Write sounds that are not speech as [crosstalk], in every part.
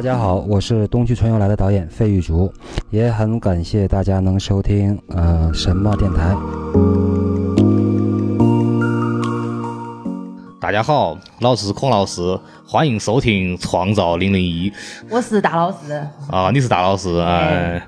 大家好，我是冬去春又来的导演费玉竹，也很感谢大家能收听呃什么电台。大家好，老子是孔老师，欢迎收听《创造零零一》我是大老师，啊，你是大老师，哎，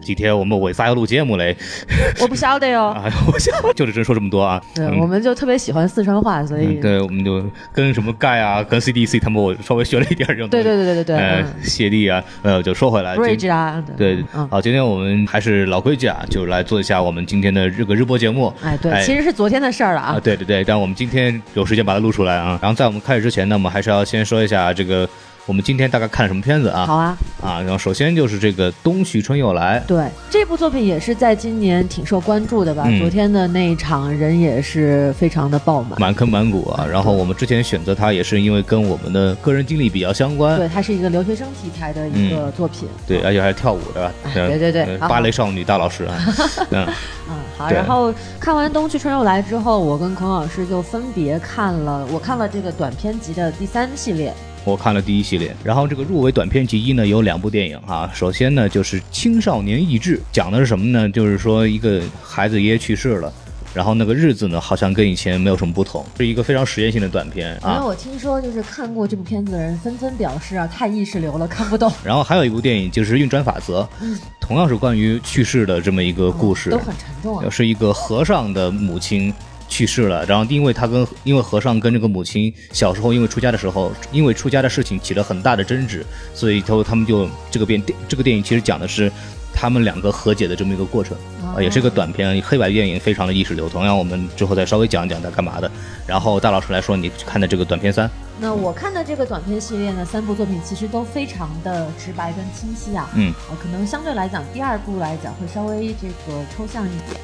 今天我们为啥要录节目嘞？[laughs] 我不晓得哟。哎，我想就是真说这么多啊。对，嗯我们就特别喜欢四川话，所以嗯对，我们就跟什么盖啊，跟 CDC 他们我稍微学了一点儿这种对。对对对对对，呃嗯，谢帝啊，呃，就说回来，今，bridge 啊，对，嗯，好，今天我们还是老规矩啊，就来做一下我们今天的这个日播节目。哎，对，其实是昨天的事儿了啊，啊。对对对，但我们今天有时间把它录出来啊。然后在我们开始之前呢，我们还是要先说一下这个我们今天大概看了什么片子啊？好啊，啊，然后首先就是这个《冬去春又来》，对，这部作品也是在今年挺受关注的吧？嗯昨天的那一场人也是非常的爆满。满坑满谷啊。然后我们之前选择它也是因为跟我们的个人经历比较相关，对，它是一个留学生题材的一个作品。对，而且还是跳舞的，哎对对对芭蕾少女大老师啊，[laughs] 嗯，嗯，好。然后看完《冬去春又来》之后，我跟孔老师就分别看了，我看了这个短片集的第三系列。我看了第一系列，然后这个入围短片集一呢有两部电影哈、首先呢就是《青少年意志》，讲的是什么呢？就是说一个孩子爷爷去世了。然后那个日子呢，好像跟以前没有什么不同，是一个非常实验性的短片啊。因为我听说，就是看过这部片子的人纷纷表示啊，太意识流了，看不懂。然后还有一部电影就是《运转法则》，同样是关于去世的这么一个故事，都很沉重啊。是一个和尚的母亲去世了，然后因为他跟因为和尚跟这个母亲小时候因为出家的时候，因为出家的事情起了很大的争执，所以他他们就这个电这个电影其实讲的是他们两个和解的这么一个过程，啊、也是个短片，黑白电影，非常的意识流。通。让，我们之后再稍微讲一讲它干嘛的。然后大老师来说，你看的这个短片三，那我看的这个短片系列呢，三部作品其实都非常的直白跟清晰啊。嗯，呃，可能相对来讲，第二部来讲会稍微这个抽象一点。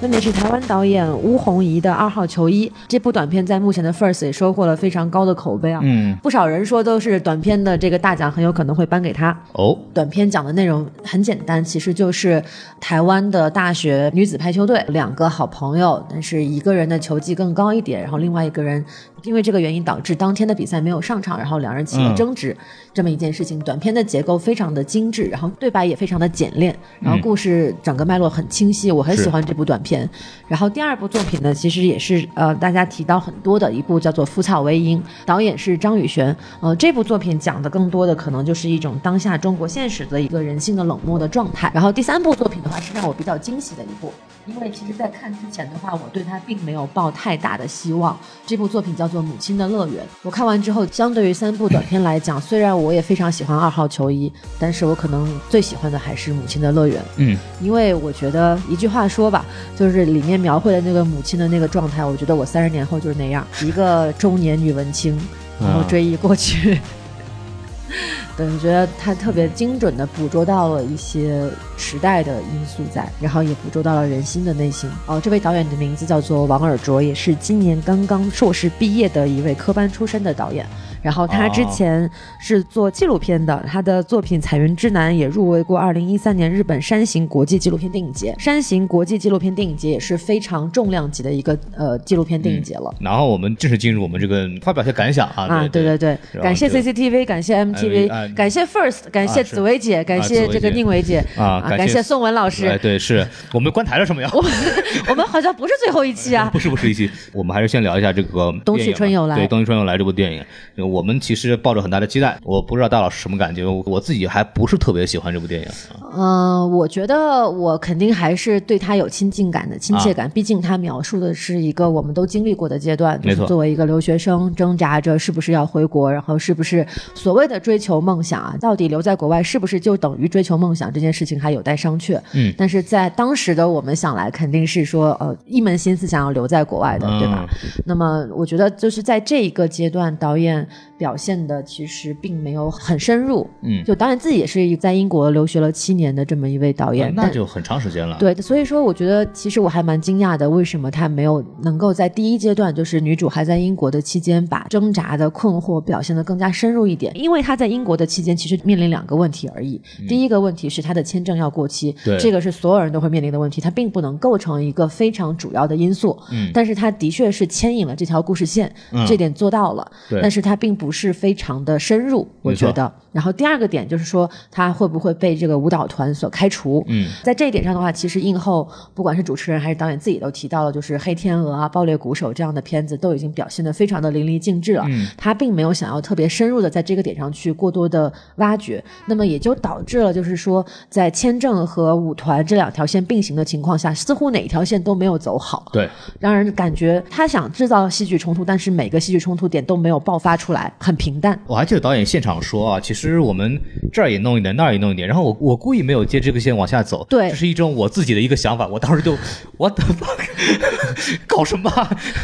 分别是台湾导演巫红怡的《二号球衣》这部短片，在目前的 First 也收获了非常高的口碑啊。嗯，不少人说都是短片的这个大奖很有可能会颁给他。哦，短片讲的内容很简单，其实就是台湾的大学女子排球队两个好朋友，但是一个人的球技更高一点，然后另外一个人因为这个原因导致当天的比赛没有上场，然后两人起了嗯争执，这么一件事情。短片的结构非常的精致，然后对白也非常的简练，然后故事整个脉络很清晰，我很喜欢这部短片。然后第二部作品呢，其实也是呃大家提到很多的一部叫做《腐草为鹰》，导演是张宇轩。呃，这部作品讲的更多的可能就是一种当下中国现实的一个人性的冷漠的状态。然后第三部作品的话是让我比较惊喜的一部，因为其实在看之前的话，我对它并没有抱太大的希望。这部作品叫做《母亲的乐园》，我看完之后，相对于三部短片来讲，虽然我也非常喜欢二号球衣，但是我可能最喜欢的还是《母亲的乐园》。嗯，因为我觉得一句话说吧，就是里面描绘的那个母亲的那个状态，我觉得我三十年后就是那样，一个中年女文青，然后追忆过去。对，我觉得他特别精准的捕捉到了一些时代的因素在，然后也捕捉到了人心的内心。哦，这位导演的名字叫做王尔卓，也是今年刚刚硕士毕业的一位科班出身的导演。然后他之前是做纪录片的，他的作品《彩云之南》也入围过二零一三年日本山形国际纪录片电影节。山形国际纪录片电影节也是非常重量级的一个呃纪录片电影节了。然后我们正式进入我们这个发表一些感想啊。啊，对对对对，感谢 CCTV，感谢哎 MTV，、哎感谢 First，感谢紫薇姐，感谢这个宁伟姐啊感谢宋文老师哎，师。对，是我们关台了什么呀？[laughs] 我们好像不是最后一期啊 [laughs] 不，是不是一期，我们还是先聊一下这个 [laughs] 冬去春又来对，《冬去春又来》这部电影，我们其实抱着很大的期待。我不知道大老师什么感觉，我我自己还不是特别喜欢这部电影。啊嗯、我觉得我肯定还是对他有亲近感的、亲切感。毕竟他描述的是一个我们都经历过的阶段，就没错是作为一个留学生挣扎着是不是要回国，然后是不是所谓的追求梦想啊，到底留在国外是不是就等于追求梦想这件事情还有待商榷。嗯但是在当时的我们想来，肯定是说呃一门心思想要留在国外的，对吧？那么我觉得就是在这一个阶段，导演表现的其实并没有很深入。嗯，就导演自己也是在英国留学了七年的这么一位导演，但那就很长时间了。，对，所以说我觉得其实我还蛮惊讶的，为什么他没有能够在第一阶段，就是女主还在英国的期间，把挣扎的困惑表现得更加深入一点？因为她在英国的期间，其实面临两个问题而已。第一个问题是她的签证要过期，对这个是所有人都会面临的问题，它并不能构成一个非常主要的因素。嗯但是它的确是牵引了这条故事线，嗯这点做到了。对但是它并不不是非常的深入，我觉得。然后第二个点就是说，他会不会被这个舞蹈团所开除？嗯，在这一点上的话，其实映后不管是主持人还是导演自己都提到了，就是《黑天鹅》啊、《爆裂鼓手》这样的片子都已经表现得非常的淋漓尽致了。嗯他并没有想要特别深入的在这个点上去过多的挖掘，那么也就导致了就是说，在签证和舞团这两条线并行的情况下，似乎哪一条线都没有走好。对，让人感觉他想制造戏剧冲突，但是每个戏剧冲突点都没有爆发出来，很平淡。我还记得导演现场说啊，其实我们这儿也弄一点，那儿也弄一点，然后我我故意没有接这个线往下走，对这是一种我自己的一个想法，我当时就我的 [laughs] 搞什么？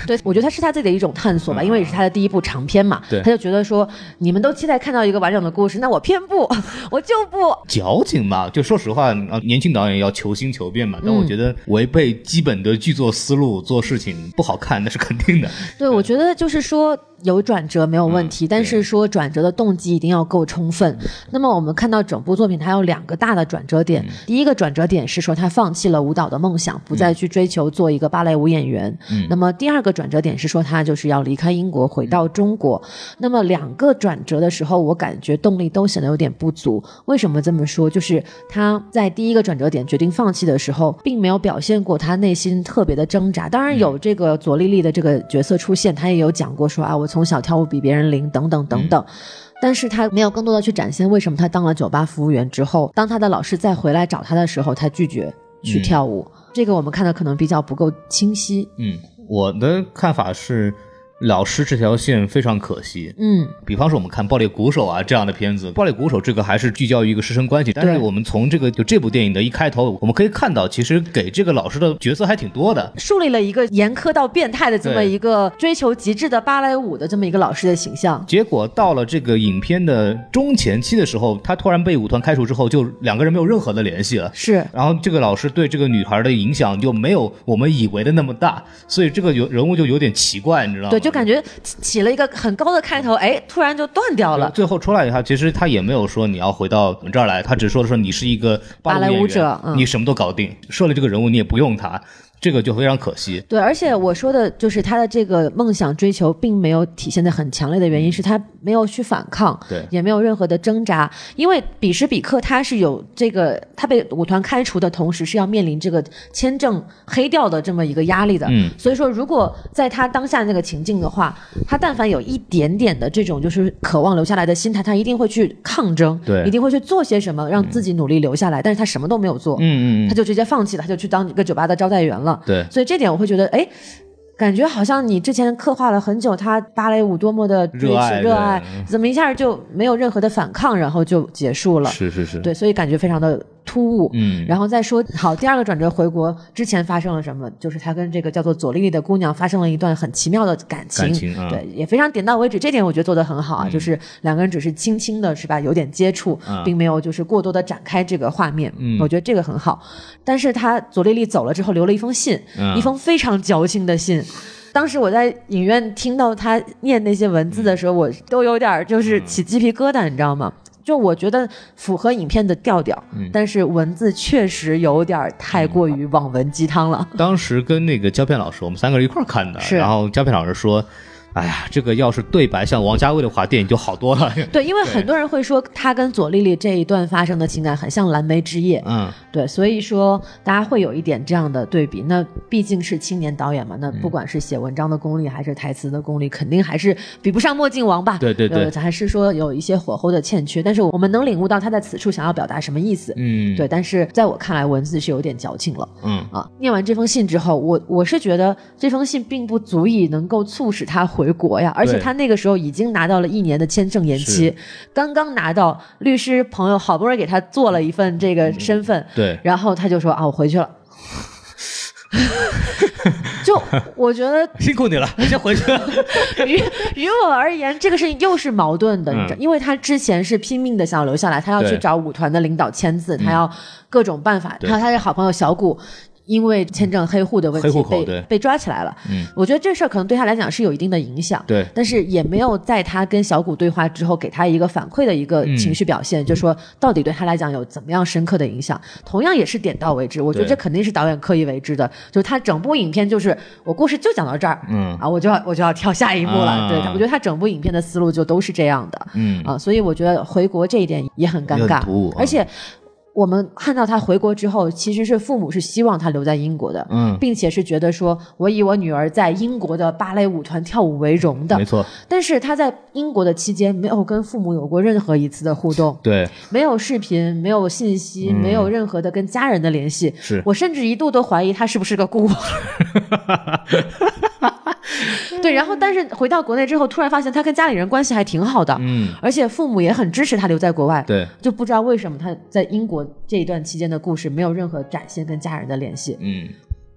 对，我觉得他是他自己的一种探索吧，因为也是他的第一部长片嘛。对他就觉得说，你们都期待看到一个完整的故事，那我偏不，[laughs] 我就不。矫情嘛，就说实话，啊，年轻导演要求新求变嘛。但我嗯觉得违背基本的剧作思路做事情不好看，那是肯定的。对，我觉得就是说有转折没有问题，嗯但是说转折的动机一定要够充分。那么我们看到整部作品，它有两个大的转折点。嗯第一个转折点是说他放弃了舞蹈的梦想，不再去追求做一个芭蕾舞演员。嗯那么第二个转折点是说他就是要离开英国回到中国。那么两个转折的时候，我感觉动力都显得有点不足。为什么这么说？就是他在第一个转折点决定放弃的时候，并没有表现过他内心特别的挣扎。当然有这个左丽丽的这个角色出现，他也有讲过说啊，我从小跳舞比别人灵等等等等。但是他没有更多的去展现为什么他当了酒吧服务员之后，当他的老师再回来找他的时候，他拒绝去嗯跳舞。这个我们看的可能比较不够清晰。嗯，我的看法是，老师这条线非常可惜。嗯，比方说，我们看《爆裂鼓手》啊这样的片子，《爆裂鼓手》这个还是聚焦于一个师生关系，但是我们从这个就这部电影的一开头，我们可以看到，其实给这个老师的角色还挺多的。树立了一个严苛到变态的这么一个追求极致的芭蕾舞的这么一个老师的形象。结果到了这个影片的中前期的时候，他突然被舞团开除之后，就两个人没有任何的联系了。是，然后这个老师对这个女孩的影响就没有我们以为的那么大，所以这个有人物就有点奇怪，你知道吗？对，就感觉起了一个很高的开头，哎，突然就断掉了。最后出来以后，其实他也没有说你要回到我们这儿来，他只说的说你是一个芭蕾蕾舞者嗯你什么都搞定，设了这个人物你也不用他，这个就非常可惜。对，而且我说的就是他的这个梦想追求，并没有体现的很强烈的原因是他没有去反抗，对也没有任何的挣扎。因为彼时彼刻他是有这个，他被舞团开除的同时是要面临这个签证黑掉的这么一个压力的。嗯，所以说，如果在他当下那个情境的话，他但凡有一点点的这种就是渴望留下来的心态，他一定会去抗争，对一定会去做些什么让自己努力留下来。但是他什么都没有做，嗯嗯嗯，他就直接放弃了，他就去当一个酒吧的招待员了。对，所以这点我会觉得，哎，感觉好像你之前刻画了很久，他芭蕾舞多么的热爱热爱，怎么一下就没有任何的反抗，然后就结束了？是是是，对，所以感觉非常的突兀。嗯，然后再说好，第二个转折回国之前发生了什么？就是他跟这个叫做左丽丽的姑娘发生了一段很奇妙的感情，感情啊对，也非常点到为止。这点我觉得做得很好啊，就是两个人只是轻轻的，是吧？有点接触，啊并没有就是过多的展开这个画面。嗯我觉得这个很好。但是他左丽丽走了之后，留了一封信，嗯一封非常矫情的信。当时我在影院听到他念那些文字的时候，我都有点就是起鸡皮疙瘩，你知道吗？就我觉得符合影片的调调，嗯但是文字确实有点太过于网文鸡汤了。当时跟那个胶片老师，我们三个人一块儿看的，是然后胶片老师说。哎呀，这个要是对白像王家卫的话，电影就好多了。[laughs] 对，因为很多人会说他跟左丽丽这一段发生的情感很像《蓝莓之夜》，嗯，对，所以说大家会有一点这样的对比。那毕竟是青年导演嘛，那不管是写文章的功力还是台词的功力，肯定还是比不上墨镜王吧？对对对呃还是说有一些火候的欠缺。但是我们能领悟到他在此处想要表达什么意思。嗯，对，但是在我看来，文字是有点矫情了。嗯，啊，念完这封信之后，我我是觉得这封信并不足以能够促使他回国呀，而且他那个时候已经拿到了一年的签证延期，刚刚拿到律师朋友好不容易给他做了一份这个身份，对，然后他就说啊，我回去了。[laughs] 就我觉得 [laughs] 辛苦你了，[laughs] 我先回去了。于于我而言，这个事情又是矛盾的，你知道，嗯因为他之前是拼命的想留下来，他要去找舞团的领导签字，他要各种办法。对还有他的好朋友小谷，因为签证黑户的问题被被抓起来了。嗯，我觉得这事儿可能对他来讲是有一定的影响。对，但是也没有在他跟小谷对话之后给他一个反馈的一个嗯情绪表现，就说到底对他来讲有怎么样深刻的影响。同样也是点到为止，我觉得这肯定是导演刻意为之的，就是他整部影片就是我故事就讲到这儿，嗯啊，我就要我就要跳下一步了。啊对，我觉得他整部影片的思路就都是这样的。嗯啊，所以我觉得回国这一点也很尴尬而且我们看到他回国之后，其实是父母是希望他留在英国的，嗯。并且是觉得说我以我女儿在英国的芭蕾舞团跳舞为荣的。没，错，但是他在英国的期间没有跟父母有过任何一次的互动，对，没有视频，没有信息，没有任何的跟家人的联系。嗯是。我甚至一度都怀疑他是不是个孤儿。[laughs] [laughs] 对，然后但是回到国内之后，突然发现他跟家里人关系还挺好的，嗯，而且父母也很支持他留在国外。对，就不知道为什么他在英国这一段期间的故事没有任何展现跟家人的联系。嗯，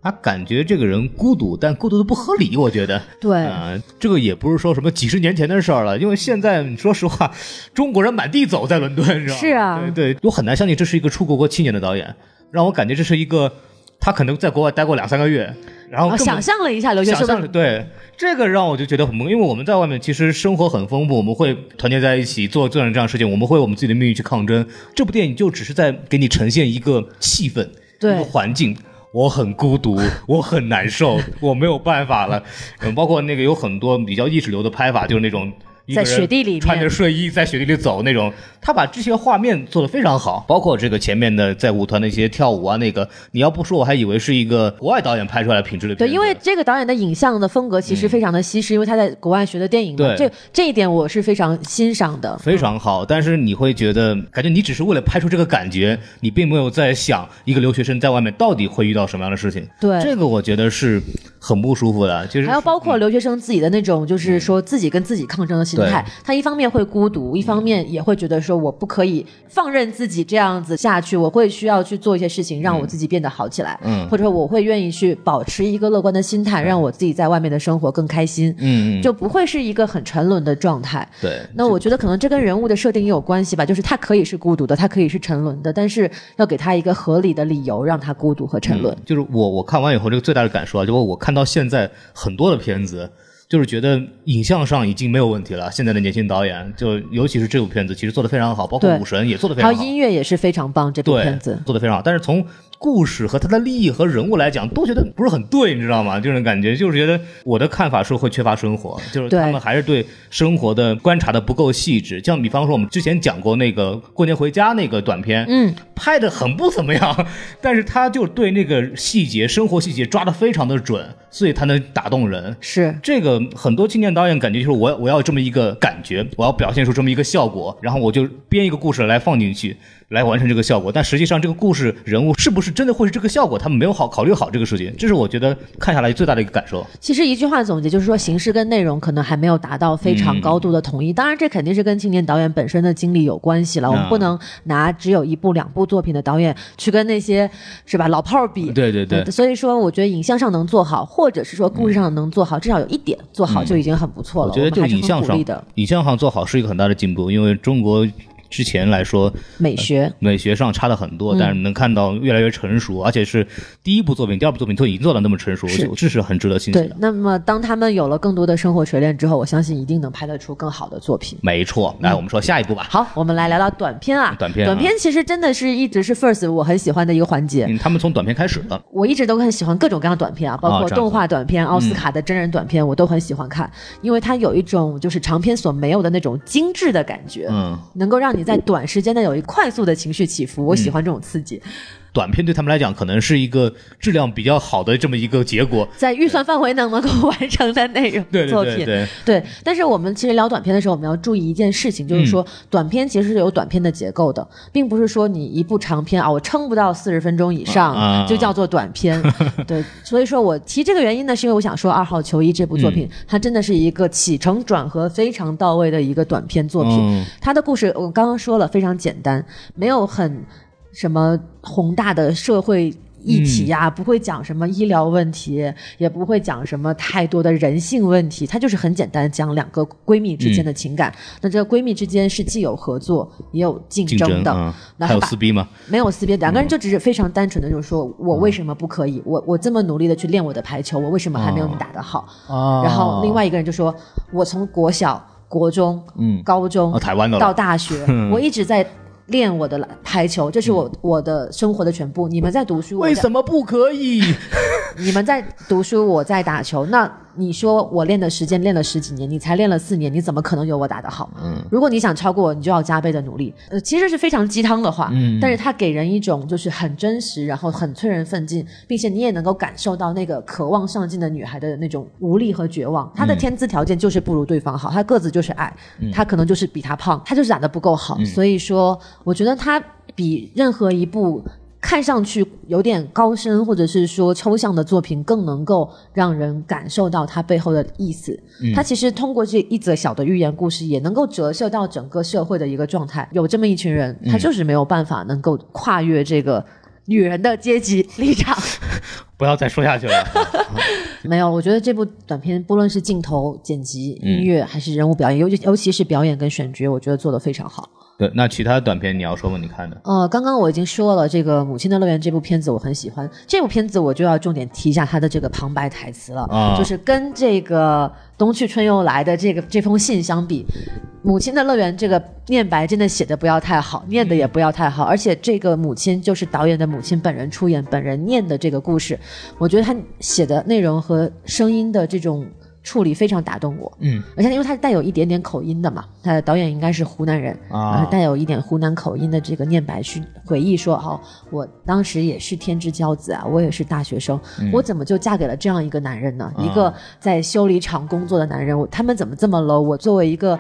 他感觉这个人孤独，但孤独的不合理，我觉得。对，啊、这个也不是说什么几十年前的事儿了，因为现在你说实话，中国人满地走在伦敦，是吧？是啊对对，我很难相信这是一个出国过七年的导演，让我感觉这是一个他可能在国外待过两三个月，然后啊，想象了一下留学想生的对这个让我就觉得很懵，因为我们在外面其实生活很丰富，我们会团结在一起做各种这样的事情，我们会我们自己的命运去抗争。这部电影就只是在给你呈现一个气氛，对一个环境。我很孤独，我很难受，我没有办法了。嗯，包括那个有很多比较意识流的拍法，就是那种在雪地里穿着睡衣在雪地里走那种，他把这些画面做得非常好，包括这个前面的在舞团的一些跳舞啊，那个你要不说我还以为是一个国外导演拍出来的品质的片对，因为这个导演的影像的风格其实非常的西式，因为他在国外学的电影嘛，对。这这一点我是非常欣赏的。非常好，但是你会觉得，感觉你只是为了拍出这个感觉，你并没有在想一个留学生在外面到底会遇到什么样的事情。对。这个我觉得是很不舒服的，就是还有包括留学生自己的那种，就是说自己跟自己抗争的心态。他一方面会孤独，一方面也会觉得说我不可以放任自己这样子下去，我会需要去做一些事情，让我自己变得好起来。嗯或者说我会愿意去保持一个乐观的心态，让我自己在外面的生活更开心。嗯嗯，就不会是一个很沉沦的状态。对。那我觉得可能这跟人物的设定也有关系吧，就是他可以是孤独的，他可以是沉沦的，但是要给他一个合理的理由让他孤独和沉沦。就是我我看完以后，这个最大的感受啊，就我看到现在很多的片子，就是觉得影像上已经没有问题了。现在的年轻导演，就尤其是这部片子，其实做的非常好，包括武神也做的非常好，还有音乐也是非常棒，这部片子。做的非常好。但是从故事和他的利益和人物来讲，都觉得不是很对，你知道吗？这种感觉就是觉得我的看法是会缺乏生活，就是他们还是对生活的观察的不够细致。像比方说我们之前讲过那个过年回家那个短片，嗯，拍的很不怎么样，[laughs] 但是他就对那个细节、生活细节抓的非常的准，所以他能打动人。是这个很多青年导演感觉就是我我要有这么一个感觉，我要表现出这么一个效果，然后我就编一个故事来放进去，来完成这个效果。但实际上这个故事人物是不是真的会是这个效果，他们没有好考虑好这个事情，这是我觉得看下来最大的一个感受。其实一句话总结就是说，形式跟内容可能还没有达到非常高度的统一。当然，这肯定是跟青年导演本身的经历有关系了。我们不能拿只有一部、两部作品的导演去跟那些是吧老炮儿比。对对对呃所以说，我觉得影像上能做好，或者是说故事上能做好，至少有一点做好就已经很不错了。我觉得就影像上影像上做好是一个很大的进步，因为中国之前来说，美学。美学上差了很多，但是能看到越来越成熟，而且是第一部作品、第二部作品都已经做到那么成熟，是这是很值得欣喜的，。对那么当他们有了更多的生活锤炼之后，我相信一定能拍得出更好的作品。没错，来我们说下一部吧。好，我们来聊聊短片啊。短片啊短片其实真的是一直是 First 我很喜欢的一个环节。嗯，他们从短片开始的，我一直都很喜欢各种各样的短片啊，包括动画短片、奥斯卡的真人短片，我都很喜欢看，因为它有一种就是长片所没有的那种精致的感觉，嗯，能够让你你在短时间内有一快速的情绪起伏。我喜欢这种刺激，短片对他们来讲可能是一个质量比较好的这么一个结果。在预算范围能能够完成的内容作品。对对，对，但是我们其实聊短片的时候，我们要注意一件事情，就是嗯说，短片其实是有短片的结构的，并不是说你一部长片啊，我撑不到四十分钟以上、啊就叫做短片。[laughs] 对，所以说我提这个原因呢，是因为我想说，《二号球衣》这部作品，嗯它真的是一个起承转合非常到位的一个短片作品。嗯它的故事我刚刚说了，非常简单，没有很什么宏大的社会议题呀、不会讲什么医疗问题，也不会讲什么太多的人性问题，它就是很简单讲两个闺蜜之间的情感。那这个闺蜜之间是既有合作也有竞竞争，争的，那，还有撕逼吗？没有撕逼，两个人就只是非常单纯的，就是说我为什么不可以？我我这么努力的去练我的排球，我为什么还没有你打得好？啊然后另外一个人就说，我从国小、国中、嗯高中、啊台湾的到大学，[laughs] 我一直在练我的排球，这是我、我的生活的全部。你们在读书，我为什么不可以？[laughs] 你们在读书，我在打球。那你说我练的时间练了十几年，你才练了四年，你怎么可能有我打得好？嗯，如果你想超过我，你就要加倍的努力。呃，其实是非常鸡汤的话，嗯，但是它给人一种就是很真实，然后很催人奋进，并且你也能够感受到那个渴望上进的女孩的那种无力和绝望。她的天资条件就是不如对方好，她个子就是矮，她可能就是比他胖，她就是打得不够好。所以说，我觉得她比任何一部看上去有点高深或者是说抽象的作品，更能够让人感受到它背后的意思。它其实通过这一则小的寓言故事，也能够折射到整个社会的一个状态。有这么一群人，他就是没有办法能够跨越这个女人的阶级立场。[laughs] 不要再说下去了。[laughs] 没有，我觉得这部短片不论是镜头、剪辑、音乐，还是人物表演，尤其尤其是表演跟选角，我觉得做的非常好。对，那其他短片你要说吗？你看的？呃，刚刚我已经说了，这个《母亲的乐园》这部片子我很喜欢。这部片子我就要重点提一下它的这个旁白台词了，啊就是跟这个《冬去春又来》的这个这封信相比，《母亲的乐园》这个念白真的写的不要太好，念的也不要太好，而且这个母亲就是导演的母亲本人出演，本人念的这个故事，我觉得他写的内容和声音的这种。处理非常打动我，嗯，而且因为他带有一点点口音的嘛，他的导演应该是湖南人，啊。带有一点湖南口音的这个念白去回忆说，哦，我当时也是天之骄子啊，我也是大学生，我怎么就嫁给了这样一个男人呢？一个在修理厂工作的男人，我他们怎么这么 low？我作为一个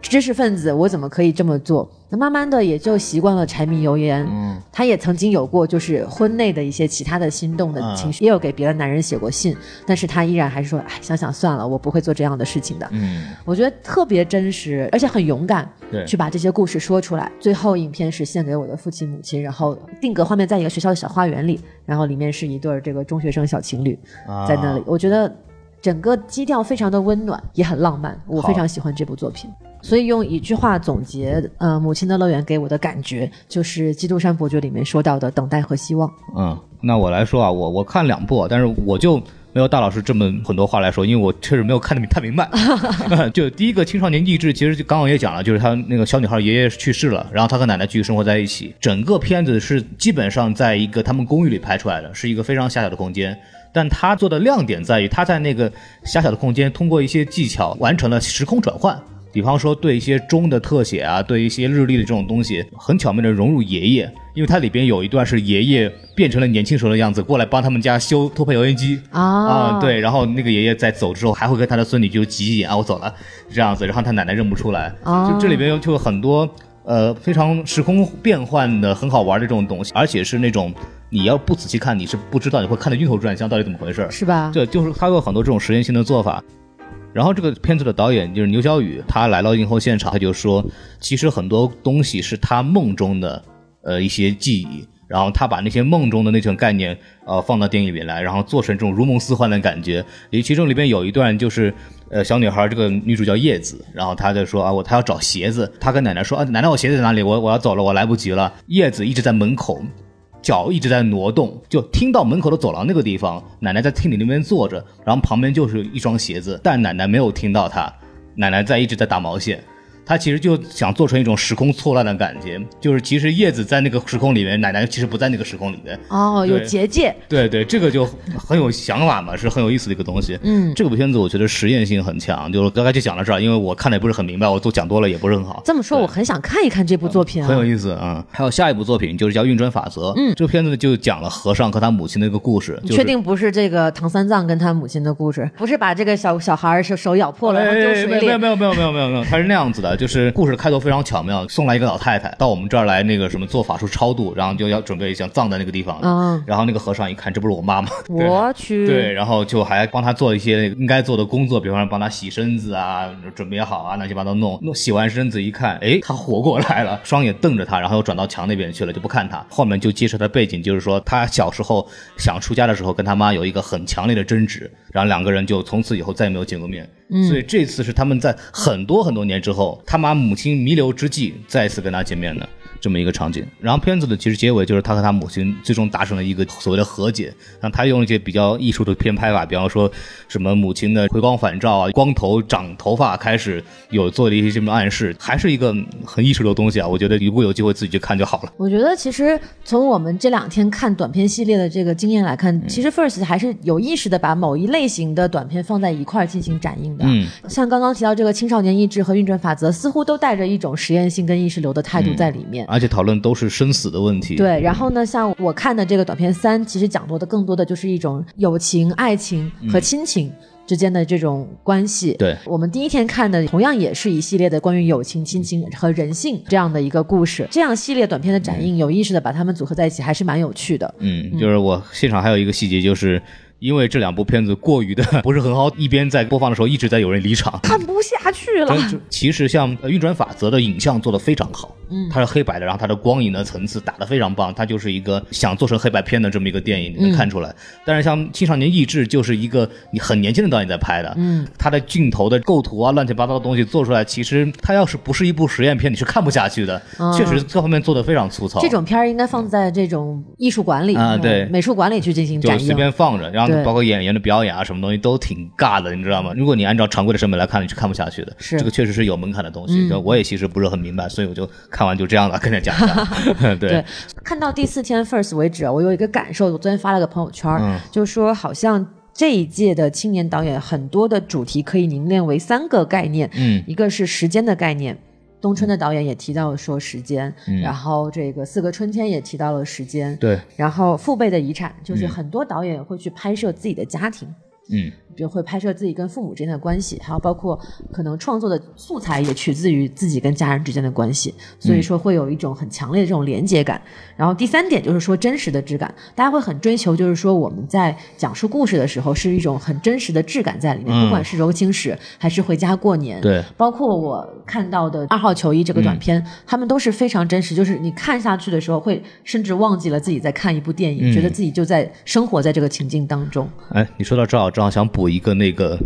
知识分子，我怎么可以这么做？那慢慢的也就习惯了柴米油盐。嗯，他也曾经有过就是婚内的一些其他的心动的情绪，也有给别的男人写过信，但是他依然还是说，哎，想想算了，我不会做这样的事情的。嗯，我觉得特别真实，而且很勇敢，对去把这些故事说出来。最后影片是献给我的父亲母亲，然后定格画面在一个学校的小花园里，然后里面是一对儿这个中学生小情侣啊在那里。我觉得整个基调非常的温暖，也很浪漫，我非常喜欢这部作品。所以用一句话总结，呃，《母亲的乐园》给我的感觉就是《基督山伯爵》里面说到的等待和希望。嗯，那我来说啊，我我看两部，但是我就没有大老师这么很多话来说，因为我确实没有看得太明白。[laughs] 就第一个青少年励志，其实就刚刚也讲了，就是他那个小女孩爷爷去世了，然后他和奶奶继续生活在一起。整个片子是基本上在一个他们公寓里拍出来的，是一个非常狭小的空间。但他做的亮点在于，他在那个狭小的空间，通过一些技巧完成了时空转换。比方说，对一些钟的特写啊，对一些日历的这种东西，很巧妙的融入爷爷，因为它里边有一段是爷爷变成了年轻时候的样子，过来帮他们家修偷配油烟机啊啊，对，然后那个爷爷在走之后，还会跟他的孙女就挤挤眼啊，我走了这样子，然后他奶奶认不出来，哦就这里边有就有很多呃非常时空变换的很好玩的这种东西，而且是那种你要不仔细看，你是不知道，你会看得晕头转向，到底怎么回事儿。是吧？对，就是他有很多这种实验性的做法。然后这个片子的导演就是牛小雨，他来到映后现场，他就说，其实很多东西是他梦中的呃一些记忆，然后他把那些梦中的那种概念呃放到电影里来，然后做成这种如梦似幻的感觉。里其中里边有一段就是呃小女孩这个女主叫叶子，然后她在说啊我她要找鞋子，她跟奶奶说啊奶奶我鞋子在哪里？我我要走了，我来不及了。叶子一直在门口。脚一直在挪动，就听到门口的走廊那个地方，奶奶在厅里那边坐着，然后旁边就是一双鞋子，但奶奶没有听到她，奶奶在一直在打毛线。她其实就想做成一种时空错乱的感觉，就是其实叶子在那个时空里面，奶奶其实不在那个时空里面。哦，有结界，对对，这个就很有想法嘛，是很有意思的一个东西。嗯，这部片子我觉得实验性很强，就是刚才就讲到这儿，因为我看的也不是很明白，我都讲多了也不是很好。这么说我很想看一看这部作品啊。很有意思啊、还有下一部作品就是叫《运转法则》，嗯，这个片子就讲了和尚和他母亲的一个故事。就是确定不是这个唐三藏跟他母亲的故事？不是把这个小小孩儿手手咬破了然后丢水里？哎没有没有没有没有没有没有，他是那样子的，了，就是故事开头非常巧妙，送来一个老太太到我们这儿来，那个什么做法术超度，然后就要准备想葬在那个地方。嗯，然后那个和尚一看，这不是我妈吗？我去，对，然后就还帮他做一些应该做的工作，比方说帮他洗身子啊，准备好啊，乱七八糟弄弄。洗完身子一看，哎，他活过来了，双眼瞪着他，然后又转到墙那边去了，就不看他。后面就揭示他背景，就是说他小时候想出家的时候，跟他妈有一个很强烈的争执，然后两个人就从此以后再也没有见过面。嗯所以这次是他们在很多很多年之后，他妈母亲弥留之际再次跟他见面了。这么一个场景，然后片子的其实结尾就是他和他母亲最终达成了一个所谓的和解，然后他用一些比较艺术的片拍法，比方说什么母亲的回光返照啊，光头长头发开始有做了一些这么暗示，还是一个很艺术的东西啊。我觉得如果有机会自己去看就好了。我觉得其实从我们这两天看短片系列的这个经验来看，其实 First 还是有意识的把某一类型的短片放在一块儿进行展映的。嗯，像刚刚提到这个青少年意志和运转法则，似乎都带着一种实验性跟意识流的态度在里面。而且讨论都是生死的问题。对，然后呢，像我看的这个短片三，其实讲多的更多的就是一种友情、爱情和亲情。之间的这种关系，对我们第一天看的同样也是一系列的关于友情、亲情和人性这样的一个故事。这样系列短片的展映，有意识的把它们组合在一起，还是蛮有趣的。嗯，就是我现场还有一个细节，就是因为这两部片子过于的 [laughs] 不是很好，一边在播放的时候一直在有人离场，看不下去了。其实像呃运转法则的影像做的非常好，嗯，它是黑白的，然后它的光影的层次打得非常棒，它就是一个想做成黑白片的这么一个电影，你能看出来。但是像青少年意志就是一个你很年轻的导演在拍的，嗯，他的镜头的构图啊，乱七八糟的东西做出来，其实它要是不是一部实验片，你是看不下去的。嗯确实各方面做的非常粗糙。这种片儿应该放在这种艺术馆里啊对美术馆里去进行展映，就随便放着，然后对包括演员的表演啊，什么东西都挺尬的，你知道吗？如果你按照常规的审美来看，你是看不下去的。是这个确实是有门槛的东西，嗯就我也其实不是很明白，所以我就看完就这样了，跟着讲一下。[laughs] 对对，看到第四天 first 为止，我有一个感受，我昨天发了个朋友圈，嗯就是说好像这一届的青年导演很多的主题可以凝练为三个概念，嗯一个是时间的概念。冬春的导演也提到了说时间，嗯。然后这个四个春天也提到了时间，对，然后父辈的遗产就是嗯。很多导演会去拍摄自己的家庭，嗯。比如会拍摄自己跟父母之间的关系，还有包括可能创作的素材也取自于自己跟家人之间的关系，所以说会有一种很强烈的这种连接感。然后第三点就是说真实的质感，大家会很追求，就是说我们在讲述故事的时候是一种很真实的质感在里面，嗯不管是柔情史还是回家过年，对，包括我看到的二号球衣这个短片，他们都是非常真实，就是你看下去的时候会甚至忘记了自己在看一部电影，嗯觉得自己就在生活在这个情境当中。哎，你说到这儿，我正好想补一个那个。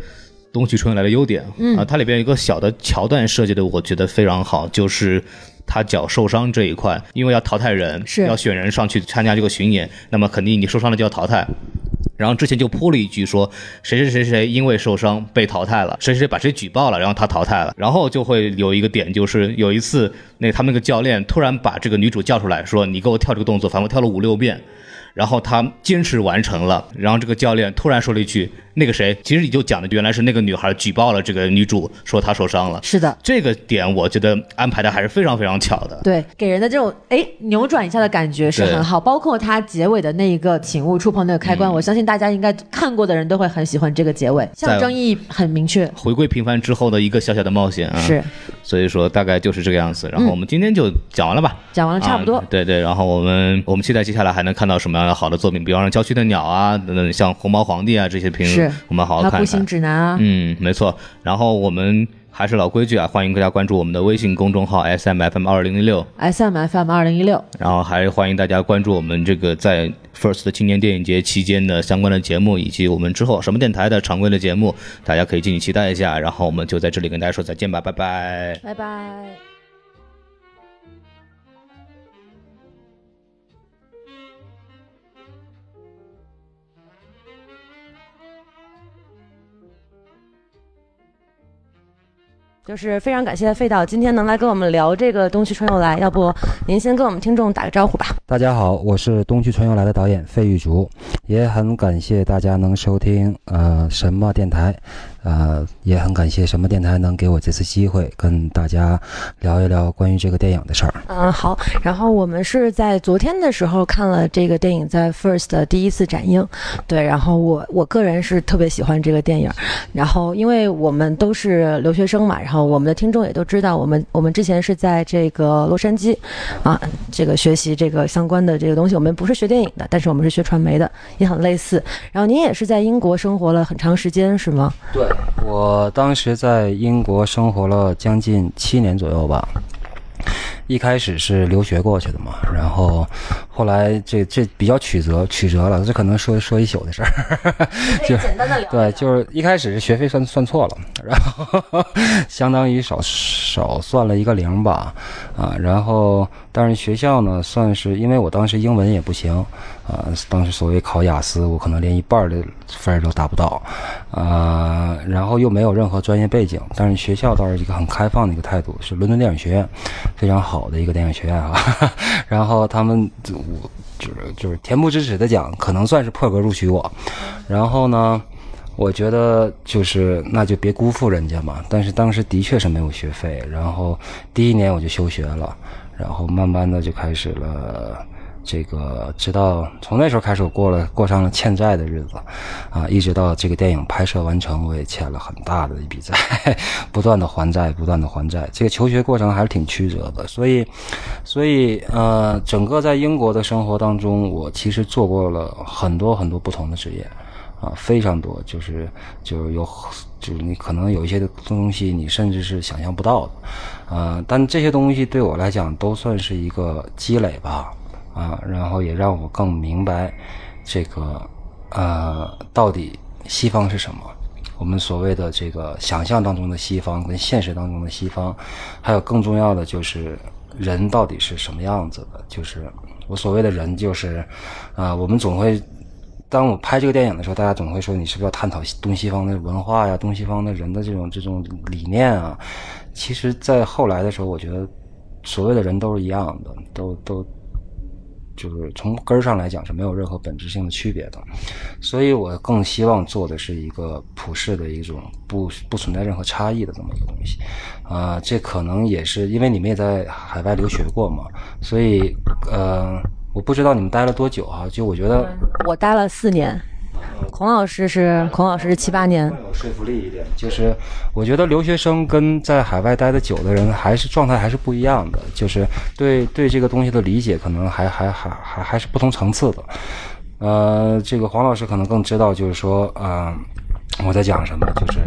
东西春来的优点，嗯啊，它里边有一个小的桥段设计的，我觉得非常好，就是他脚受伤这一块，因为要淘汰人，是要选人上去参加这个巡演，那么肯定你受伤了就要淘汰。然后之前就铺了一句说谁谁谁谁因为受伤被淘汰了，谁谁谁把谁举报了，然后他淘汰了。然后就会有一个点，就是有一次那他们那个教练突然把这个女主叫出来说：“你给我跳这个动作，反正我跳了五六遍。”然后他坚持完成了，然后这个教练突然说了一句：“那个谁，其实你就讲的原来是那个女孩举报了这个女主，说她受伤了。”是的，这个点我觉得安排的还是非常非常巧的。对，给人的这种哎扭转一下的感觉是很好，包括它结尾的那一个请勿触碰那个开关，我相信大家应该看过的人都会很喜欢这个结尾，象征意义很明确。回归平凡之后的一个小小的冒险啊，是，所以说大概就是这个样子。然后我们今天就讲完了吧，讲完了差不多。啊对对，然后我们我们期待接下来还能看到什么样的好的作品，比方说《郊区的鸟》啊，等等，像《红毛皇帝》啊这些片是，我们好好看步行看。指南啊，嗯，没错。然后我们还是老规矩啊，欢迎大家关注我们的微信公众号 S M F M 二零零六，S M F M 二零一六，然后还欢迎大家关注我们这个在 First 青年电影节期间的相关的节目，以及我们之后什么电台的常规的节目，大家可以敬请期待一下。然后我们就在这里跟大家说再见吧，拜拜。拜拜。就是非常感谢费导今天能来跟我们聊这个《冬去春又来》，要不您先跟我们听众打个招呼吧。大家好，我是冬去春又来的导演费玉竹，也很感谢大家能收听呃什么电台，呃，也很感谢什么电台能给我这次机会，跟大家聊一聊关于这个电影的事儿。嗯，好。然后我们是在昨天的时候看了这个电影在 First 的第一次展映，对。然后我我个人是特别喜欢这个电影。然后因为我们都是留学生嘛，然后我们的听众也都知道，我们我们之前是在这个洛杉矶啊，这个学习这个相关的这个东西。我们不是学电影的，但是我们是学传媒的，也很类似。然后您也是在英国生活了很长时间，是吗？对。我当时在英国生活了将近七年左右吧，一开始是留学过去的嘛，然后后来这这比较曲折曲折了，这可能说说一宿的事儿，[laughs] 就简单的聊。对，就是一开始是学费算算错了，然后相当于少少算了一个零吧，啊，然后但是学校呢算是因为我当时英文也不行。啊，当时所谓考雅思，我可能连一半的分儿都达不到，啊，然后又没有任何专业背景，但是学校倒是一个很开放的一个态度，是伦敦电影学院，非常好的一个电影学院啊。然后他们我就是就是恬不知耻的讲，可能算是破格录取我。然后呢，我觉得就是那就别辜负人家嘛。但是当时的确是没有学费，然后第一年我就休学了，然后慢慢的就开始了。这个直到从那时候开始，我过了过上了欠债的日子，啊，一直到这个电影拍摄完成，我也欠了很大的一笔债，[laughs] 不断的还债，不断的还债。这个求学过程还是挺曲折的，所以，所以呃，整个在英国的生活当中，我其实做过了很多很多不同的职业，啊，非常多，就是就是有，就是你可能有一些东西，你甚至是想象不到的，呃，但这些东西对我来讲都算是一个积累吧。啊，然后也让我更明白，这个呃，到底西方是什么？我们所谓的这个想象当中的西方，跟现实当中的西方，还有更重要的就是人到底是什么样子的？就是我所谓的人，就是啊，我们总会，当我拍这个电影的时候，大家总会说你是不是要探讨东西方的文化呀，东西方的人的这种这种理念啊？其实，在后来的时候，我觉得所谓的人都是一样的，都都。就是从根儿上来讲是没有任何本质性的区别的，所以我更希望做的是一个普世的一种不不存在任何差异的这么一个东西，啊，这可能也是因为你们也在海外留学过嘛，所以呃，我不知道你们待了多久啊，就我觉得我待了四年。孔老师是孔老师是七八年，有说服力一点。就是我觉得留学生跟在海外待的久的人还是状态还是不一样的，就是对对这个东西的理解可能还还还还还是不同层次的。呃，这个黄老师可能更知道，就是说啊，我在讲什么，就是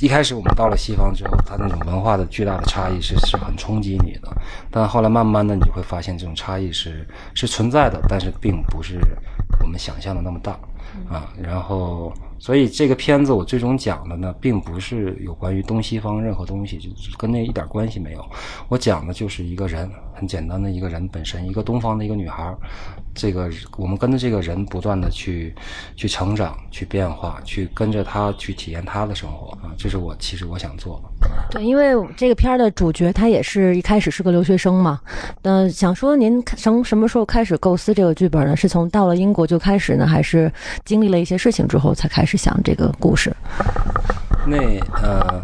一开始我们到了西方之后，他那种文化的巨大的差异是是很冲击你的，但后来慢慢的你会发现这种差异是是存在的，但是并不是我们想象的那么大。啊，然后，所以这个片子我最终讲的呢，并不是有关于东西方任何东西，就跟那一点关系没有。我讲的就是一个人，很简单的一个人本身，一个东方的一个女孩。这个我们跟着这个人不断的去去成长、去变化、去跟着他去体验他的生活啊，这是我其实我想做的。对，因为这个片儿的主角他也是一开始是个留学生嘛。嗯，想说您从什么时候开始构思这个剧本呢？是从到了英国就开始呢，还是经历了一些事情之后才开始想这个故事？那呃，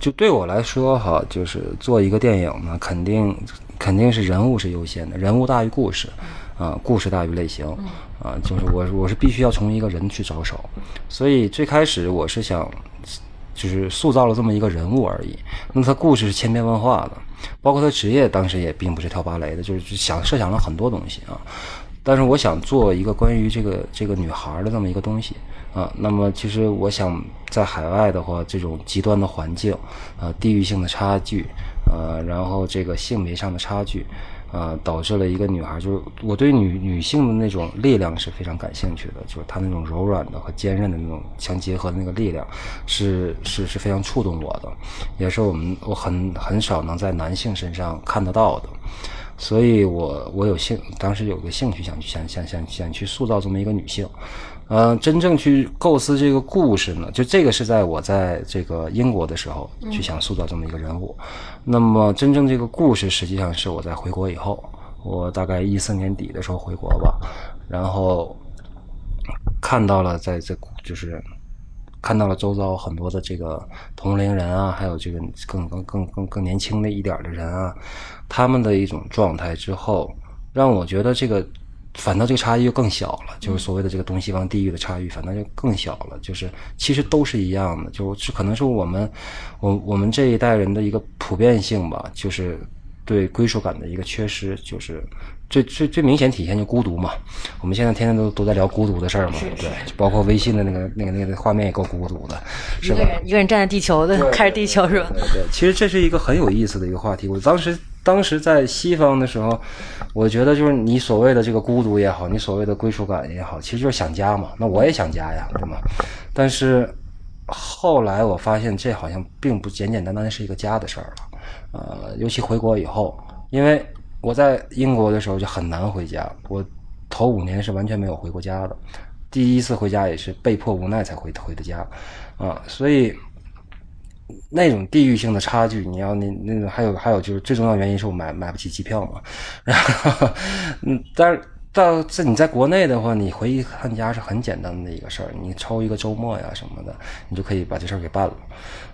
就对我来说哈，就是做一个电影呢，肯定肯定是人物是优先的，人物大于故事。啊，故事大于类型，啊，就是我我是必须要从一个人去着手，所以最开始我是想，就是塑造了这么一个人物而已。那么他故事是千变万化的，包括他职业当时也并不是跳芭蕾的，就是想设想了很多东西啊。但是我想做一个关于这个这个女孩的这么一个东西啊。那么其实我想在海外的话，这种极端的环境，啊，地域性的差距，呃，然后这个性别上的差距。呃，导致了一个女孩，就是我对女女性的那种力量是非常感兴趣的，就是她那种柔软的和坚韧的那种相结合的那个力量，是是是非常触动我的，也是我们我很很少能在男性身上看得到的，所以我我有兴，当时有个兴趣想去想想想想去塑造这么一个女性。嗯，真正去构思这个故事呢，就这个是在我在这个英国的时候去想塑造这么一个人物。那么，真正这个故事实际上是我在回国以后，我大概一四年底的时候回国吧，然后看到了在这就是看到了周遭很多的这个同龄人啊，还有这个更更更更更年轻的一点的人啊，他们的一种状态之后，让我觉得这个反倒这个差异就更小了，就是所谓的这个东西方地域的差异，反倒就更小了。就是其实都是一样的，就是可能是我们我我们这一代人的一个普遍性吧，就是对归属感的一个缺失，就是最最最明显体现就孤独嘛。我们现在天天都都在聊孤独的事儿嘛，对，包括微信的那个那个那个画面也够孤独的，是吧？一个人站在地球的看着地球是吧？对对，其实这是一个很有意思的一个话题。我当时当时在西方的时候，我觉得就是你所谓的这个孤独也好，你所谓的归属感也好，其实就是想家嘛。那我也想家呀，对吗？但是后来我发现，这好像并不简简单单是一个家的事儿了。呃，尤其回国以后，因为我在英国的时候就很难回家，我头五年是完全没有回过家的。第一次回家也是被迫无奈才回回的家，啊，所以那种地域性的差距，你要那那还有还有就是最重要原因是我买买不起机票嘛，[laughs] 然后嗯，但是到这你在国内的话，你回一趟家是很简单的一个事儿，你抽一个周末呀什么的，你就可以把这事儿给办了。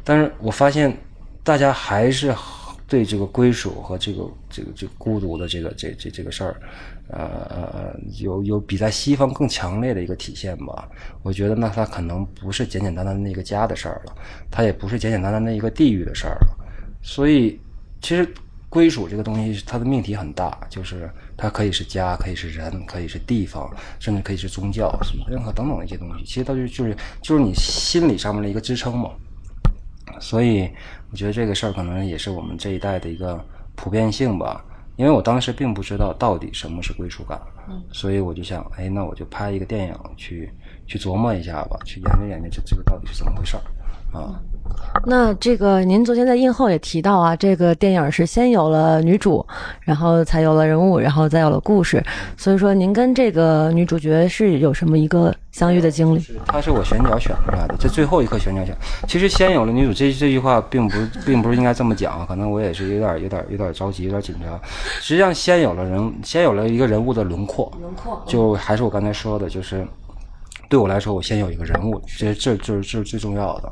但是我发现大家还是对这个归属和这个这个这个孤独的这个这这这个事儿，呃有有比在西方更强烈的一个体现吧。我觉得那它可能不是简简单单的一个家的事儿了，它也不是简简单单的一个地域的事儿了。所以其实归属这个东西，它的命题很大，就是它可以是家，可以是人，可以是地方，甚至可以是宗教，什么任何等等的一些东西，其实它就就是就是你心理上面的一个支撑嘛。所以我觉得这个事儿可能也是我们这一代的一个普遍性吧。因为我当时并不知道到底什么是归属感，所以我就想，哎，那我就拍一个电影去去琢磨一下吧，去研究研究这这个到底是怎么回事儿啊。那这个您昨天在映后也提到啊，这个电影是先有了女主，然后才有了人物，然后再有了故事。所以说，您跟这个女主角是有什么一个相遇的经历？她是我选角选出来的，这最后一刻选角选。其实先有了女主，这这句话并不并不是应该这么讲，可能我也是有点有点有点着急，有点紧张。实际上，先有了人，先有了一个人物的轮廓，轮廓就还是我刚才说的，就是对我来说，我先有一个人物，这这这这是最重要的。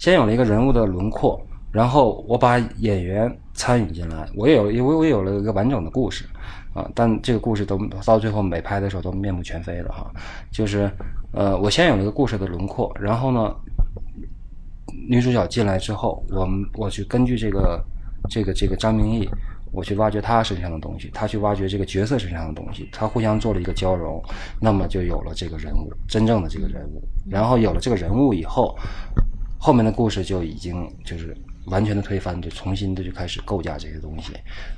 先有了一个人物的轮廓，然后我把演员参与进来，我也有我我有了一个完整的故事啊。但这个故事都到最后美拍的时候都面目全非了哈。就是呃，我先有了一个故事的轮廓，然后呢，女主角进来之后，我们我去根据这个这个这个张明义。我去挖掘他身上的东西，他去挖掘这个角色身上的东西，他互相做了一个交融，那么就有了这个人物，真正的这个人物。然后有了这个人物以后，后面的故事就已经就是完全的推翻，就重新的就开始构架这些东西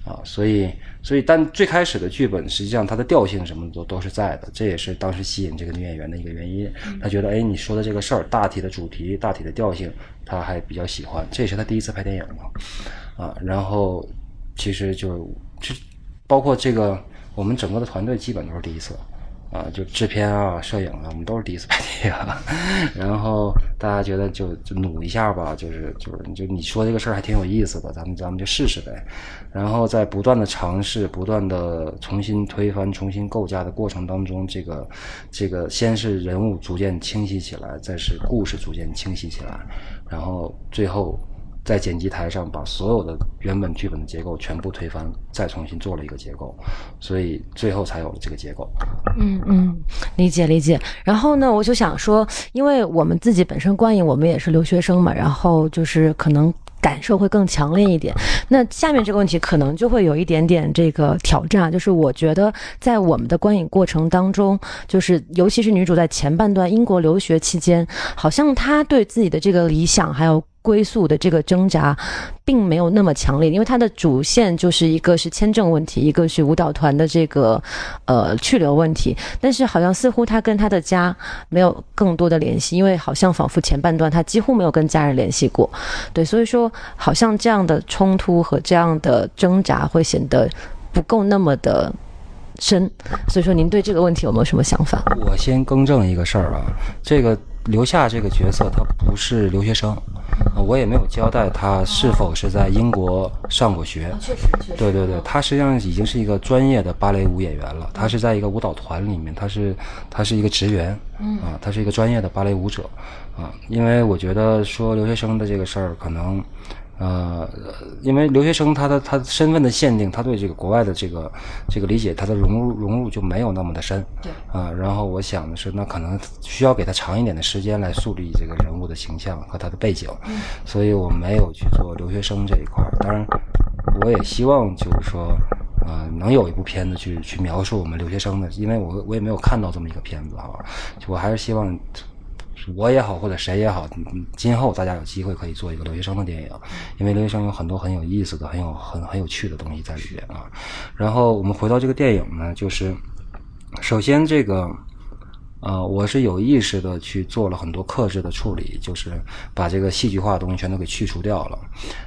啊。所以，所以但最开始的剧本实际上它的调性什么都都是在的，这也是当时吸引这个女演员的一个原因。他觉得，哎，你说的这个事儿，大体的主题、大体的调性，他还比较喜欢。这也是他第一次拍电影嘛，啊，然后。其实就就包括这个，我们整个的团队基本都是第一次，啊，就制片啊、摄影啊，我们都是第一次拍电影。[laughs] 然后大家觉得就就努一下吧，就是就是就你说这个事儿还挺有意思的，咱们咱们就试试呗。然后在不断的尝试、不断的重新推翻、重新构架的过程当中，这个这个先是人物逐渐清晰起来，再是故事逐渐清晰起来，然后最后。在剪辑台上把所有的原本剧本的结构全部推翻，再重新做了一个结构，所以最后才有了这个结构。嗯嗯，理解理解。然后呢，我就想说，因为我们自己本身观影，我们也是留学生嘛，然后就是可能感受会更强烈一点。那下面这个问题可能就会有一点点这个挑战，就是我觉得在我们的观影过程当中，就是尤其是女主在前半段英国留学期间，好像她对自己的这个理想还有。归宿的这个挣扎，并没有那么强烈，因为它的主线就是一个是签证问题，一个是舞蹈团的这个呃去留问题。但是好像似乎他跟他的家没有更多的联系，因为好像仿佛前半段他几乎没有跟家人联系过。对，所以说好像这样的冲突和这样的挣扎会显得不够那么的深。所以说，您对这个问题有没有什么想法？我先更正一个事儿啊，这个。留下这个角色，他不是留学生，我也没有交代他是否是在英国上过学。确实，确实，对对对，他实际上已经是一个专业的芭蕾舞演员了。他是在一个舞蹈团里面，他是他是一个职员，啊，他是一个专业的芭蕾舞者，啊，因为我觉得说留学生的这个事儿可能。呃，因为留学生他的他身份的限定，他对这个国外的这个这个理解，他的融入融入就没有那么的深。对啊，然后我想的是，那可能需要给他长一点的时间来树立这个人物的形象和他的背景，嗯所以我没有去做留学生这一块儿。当然，我也希望就是说，呃，能有一部片子去去描述我们留学生的，因为我我也没有看到这么一个片子啊，我还是希望。我也好，或者谁也好，今后大家有机会可以做一个留学生的电影，因为留学生有很多很有意思的、很有很很有趣的东西在里边啊。然后我们回到这个电影呢，就是首先这个，呃，我是有意识的去做了很多克制的处理，就是把这个戏剧化的东西全都给去除掉了，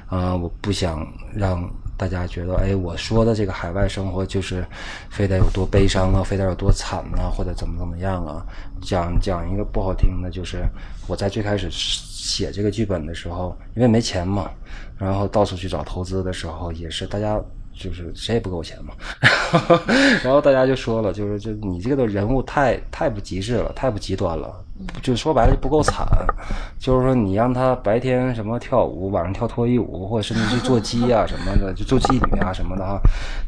啊，我不想让。大家觉得，哎，我说的这个海外生活就是非得有多悲伤啊，非得有多惨啊，或者怎么怎么样啊？讲讲一个不好听的，就是我在最开始写这个剧本的时候，因为没钱嘛，然后到处去找投资的时候，也是大家。就是谁也不给我钱嘛，[laughs] 然后大家就说了，就是就你这个的人物太太不极致了，太不极端了，就说白了就不够惨。就是说你让他白天什么跳舞，晚上跳脱衣舞，或者甚至去做鸡啊什么的，[laughs] 就做妓女啊什么的啊，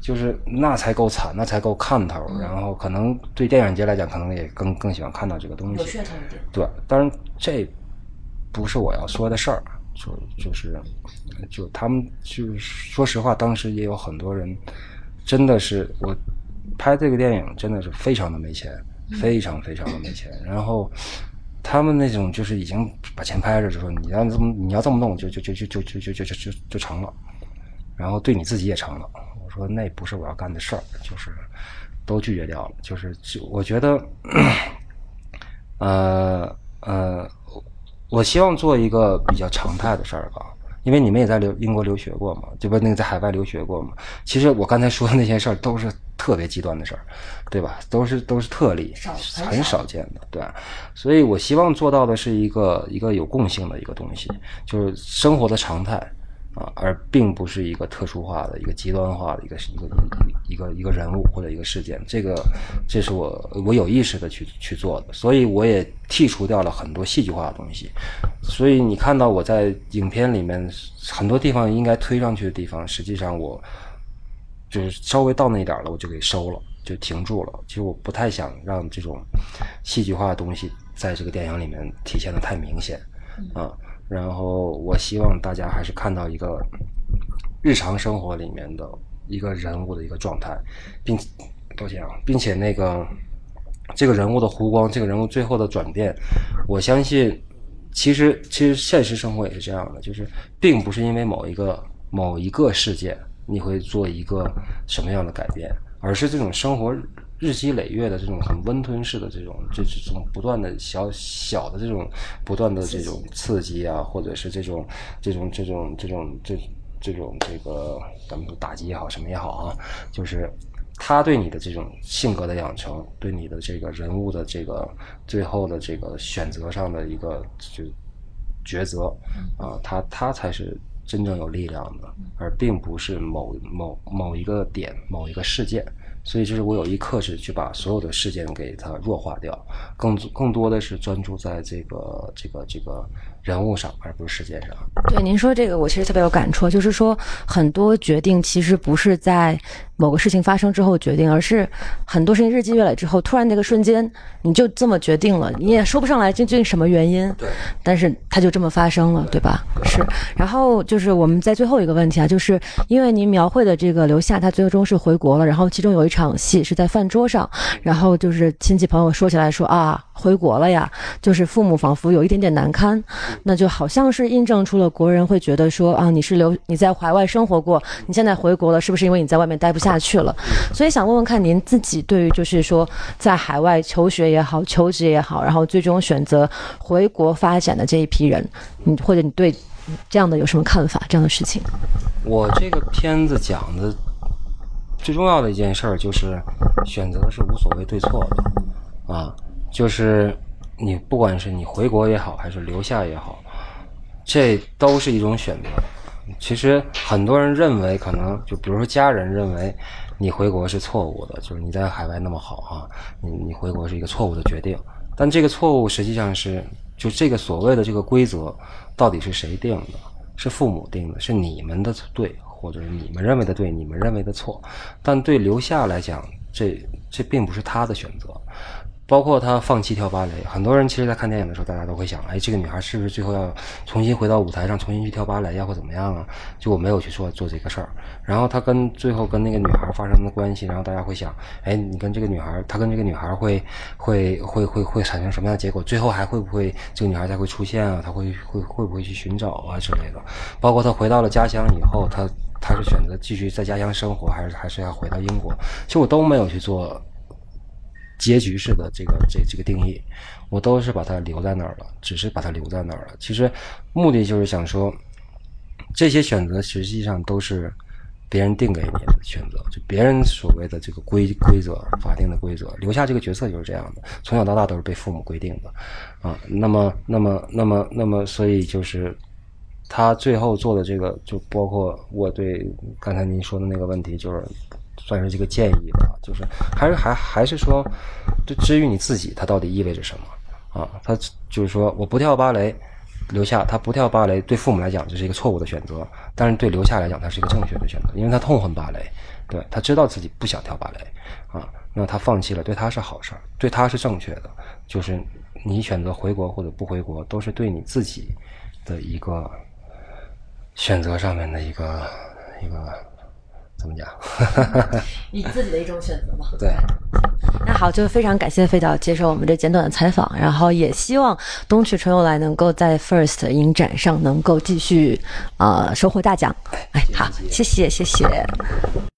就是那才够惨，那才够看头。然后可能对电影节来讲，可能也更更喜欢看到这个东西。有噱头一点。对，当然这不是我要说的事儿。就就是，就他们就是说实话，当时也有很多人，真的是我拍这个电影真的是非常的没钱，非常非常的没钱。然后他们那种就是已经把钱拍着，就说你要这么你要这么弄，就就就就就就就就就就就成了。然后对你自己也成了。我说那不是我要干的事儿，就是都拒绝掉了。就是就我觉得，[clears throat] 呃呃。我希望做一个比较常态的事儿吧，因为你们也在留英国留学过嘛，对吧？那个在海外留学过嘛。其实我刚才说的那些事儿都是特别极端的事儿，对吧？都是都是特例，很少见的，对。所以我希望做到的是一个一个有共性的一个东西，就是生活的常态。啊，而并不是一个特殊化的一个极端化的一个一个一个一个人物或者一个事件，这个这是我我有意识的去去做的，所以我也剔除掉了很多戏剧化的东西，所以你看到我在影片里面很多地方应该推上去的地方，实际上我就是稍微到那一点了，我就给收了，就停住了。其实我不太想让这种戏剧化的东西在这个电影里面体现的太明显啊。然后我希望大家还是看到一个日常生活里面的一个人物的一个状态，并抱歉啊，并且那个这个人物的弧光，这个人物最后的转变，我相信其实其实现实生活也是这样的，就是并不是因为某一个某一个事件你会做一个什么样的改变，而是这种生活。日积累月的这种很温吞式的这种，这这种不断的小小的这种不断的这种刺激啊，或者是这种这种这种这种这这种这个咱们说打击也好，什么也好啊，就是他对你的这种性格的养成，对你的这个人物的这个最后的这个选择上的一个就抉择啊，他他才是真正有力量的，而并不是某某某一个点某一个事件。所以就是我有一刻是，去把所有的事件给它弱化掉，更更多的是专注在这个这个这个人物上，而不是事件上。对您说这个，我其实特别有感触，就是说很多决定其实不是在。某个事情发生之后决定，而是很多事情日积月累之后，突然那个瞬间你就这么决定了，你也说不上来究竟什么原因。对，但是它就这么发生了，对吧？是。然后就是我们在最后一个问题啊，就是因为您描绘的这个刘夏，他最终是回国了，然后其中有一场戏是在饭桌上，然后就是亲戚朋友说起来说啊，回国了呀，就是父母仿佛有一点点难堪，那就好像是印证出了国人会觉得说啊，你是留你在海外生活过，你现在回国了，是不是因为你在外面待不下？下去了，所以想问问看您自己对于就是说在海外求学也好、求职也好，然后最终选择回国发展的这一批人，你或者你对这样的有什么看法？这样的事情，我这个片子讲的最重要的一件事儿就是选择是无所谓对错的啊，就是你不管是你回国也好，还是留下也好，这都是一种选择。其实很多人认为，可能就比如说家人认为你回国是错误的，就是你在海外那么好啊，你你回国是一个错误的决定。但这个错误实际上是，就这个所谓的这个规则，到底是谁定的？是父母定的，是你们的对，或者是你们认为的对，你们认为的错。但对留下来讲，这这并不是他的选择。包括他放弃跳芭蕾，很多人其实，在看电影的时候，大家都会想，哎，这个女孩是不是最后要重新回到舞台上，重新去跳芭蕾呀，或怎么样啊？就我没有去做做这个事儿。然后他跟最后跟那个女孩发生的关系，然后大家会想，哎，你跟这个女孩，他跟这个女孩会会会会会产生什么样的结果？最后还会不会这个女孩再会出现啊？他会会会不会去寻找啊之类的？包括他回到了家乡以后，他他是选择继续在家乡生活，还是还是要回到英国？其实我都没有去做。结局式的这个这这个定义，我都是把它留在那儿了，只是把它留在那儿了。其实目的就是想说，这些选择实际上都是别人定给你的选择，就别人所谓的这个规规则、法定的规则。留下这个角色就是这样的，从小到大都是被父母规定的啊。那么，那么，那么，那么，所以就是他最后做的这个，就包括我对刚才您说的那个问题，就是。算是这个建议吧，就是还是还还是说，就至于你自己，它到底意味着什么啊？他就是说，我不跳芭蕾，留下他不跳芭蕾，对父母来讲这是一个错误的选择，但是对留下来讲，他是一个正确的选择，因为他痛恨芭蕾，对他知道自己不想跳芭蕾啊，那他放弃了，对他是好事儿，对他是正确的，就是你选择回国或者不回国，都是对你自己的一个选择上面的一个一个。怎么讲？[laughs] 你自己的一种选择嘛。对。那好，就非常感谢费导接受我们这简短的采访，然后也希望冬去春又来能够在 First 影展上能够继续，呃，收获大奖。哎，好，谢谢，谢谢。